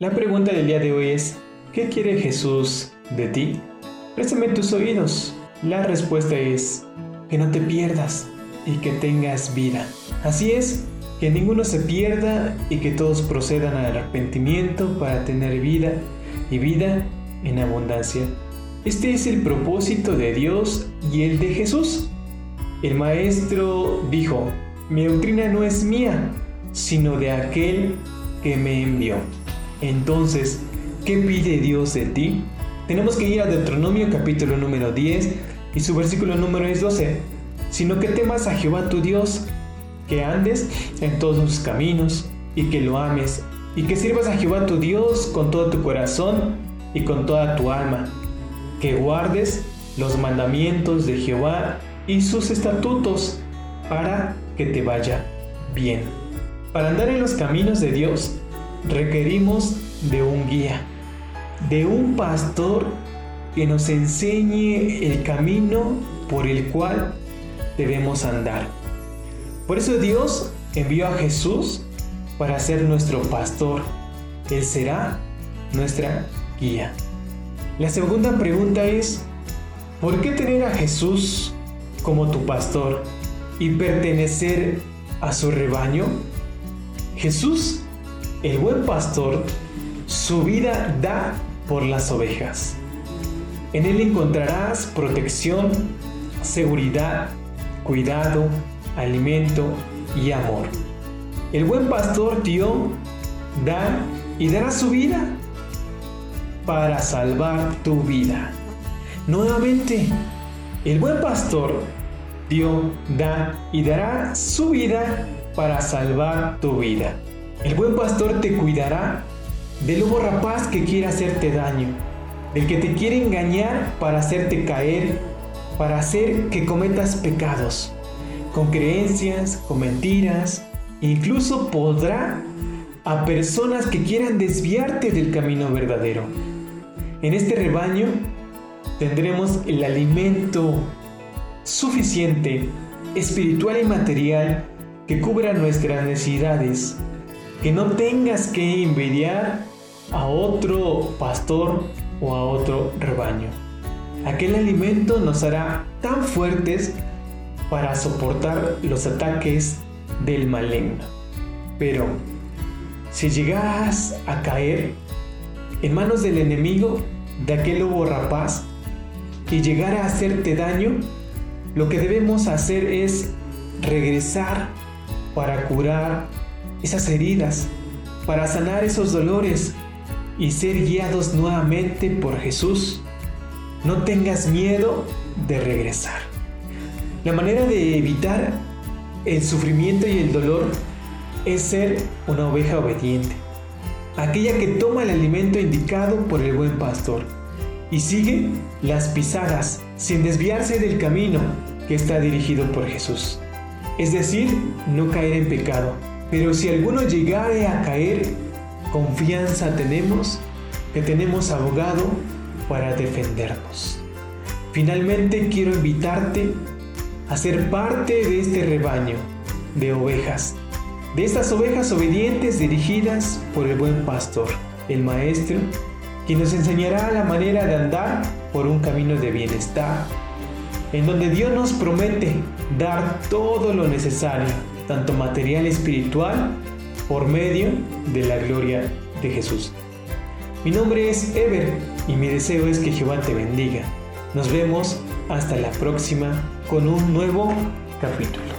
La pregunta del día de hoy es, ¿qué quiere Jesús de ti? Préstame tus oídos. La respuesta es, que no te pierdas y que tengas vida. Así es, que ninguno se pierda y que todos procedan al arrepentimiento para tener vida y vida en abundancia. Este es el propósito de Dios y el de Jesús. El maestro dijo, mi doctrina no es mía, sino de aquel que me envió. Entonces, ¿qué pide Dios de ti? Tenemos que ir a Deuteronomio capítulo número 10 y su versículo número es 12. Sino que temas a Jehová tu Dios, que andes en todos sus caminos y que lo ames, y que sirvas a Jehová tu Dios con todo tu corazón y con toda tu alma, que guardes los mandamientos de Jehová y sus estatutos para que te vaya bien. Para andar en los caminos de Dios, requerimos de un guía, de un pastor que nos enseñe el camino por el cual debemos andar. Por eso Dios envió a Jesús para ser nuestro pastor. Él será nuestra guía. La segunda pregunta es, ¿por qué tener a Jesús como tu pastor y pertenecer a su rebaño? Jesús el buen pastor su vida da por las ovejas. En él encontrarás protección, seguridad, cuidado, alimento y amor. El buen pastor dio, da y dará su vida para salvar tu vida. Nuevamente, el buen pastor dio, da y dará su vida para salvar tu vida. El buen pastor te cuidará del lobo rapaz que quiere hacerte daño, del que te quiere engañar para hacerte caer, para hacer que cometas pecados, con creencias, con mentiras, incluso podrá a personas que quieran desviarte del camino verdadero. En este rebaño tendremos el alimento suficiente, espiritual y material, que cubra nuestras necesidades que no tengas que envidiar a otro pastor o a otro rebaño. Aquel alimento nos hará tan fuertes para soportar los ataques del maligno. Pero si llegas a caer en manos del enemigo, de aquel lobo rapaz, y llegara a hacerte daño, lo que debemos hacer es regresar para curar esas heridas, para sanar esos dolores y ser guiados nuevamente por Jesús. No tengas miedo de regresar. La manera de evitar el sufrimiento y el dolor es ser una oveja obediente, aquella que toma el alimento indicado por el buen pastor y sigue las pisadas sin desviarse del camino que está dirigido por Jesús. Es decir, no caer en pecado, pero si alguno llegare a caer, confianza tenemos que tenemos abogado para defendernos. Finalmente quiero invitarte a ser parte de este rebaño de ovejas, de estas ovejas obedientes dirigidas por el buen pastor, el maestro, quien nos enseñará la manera de andar por un camino de bienestar, en donde Dios nos promete dar todo lo necesario tanto material y espiritual, por medio de la gloria de Jesús. Mi nombre es Ever y mi deseo es que Jehová te bendiga. Nos vemos hasta la próxima con un nuevo capítulo.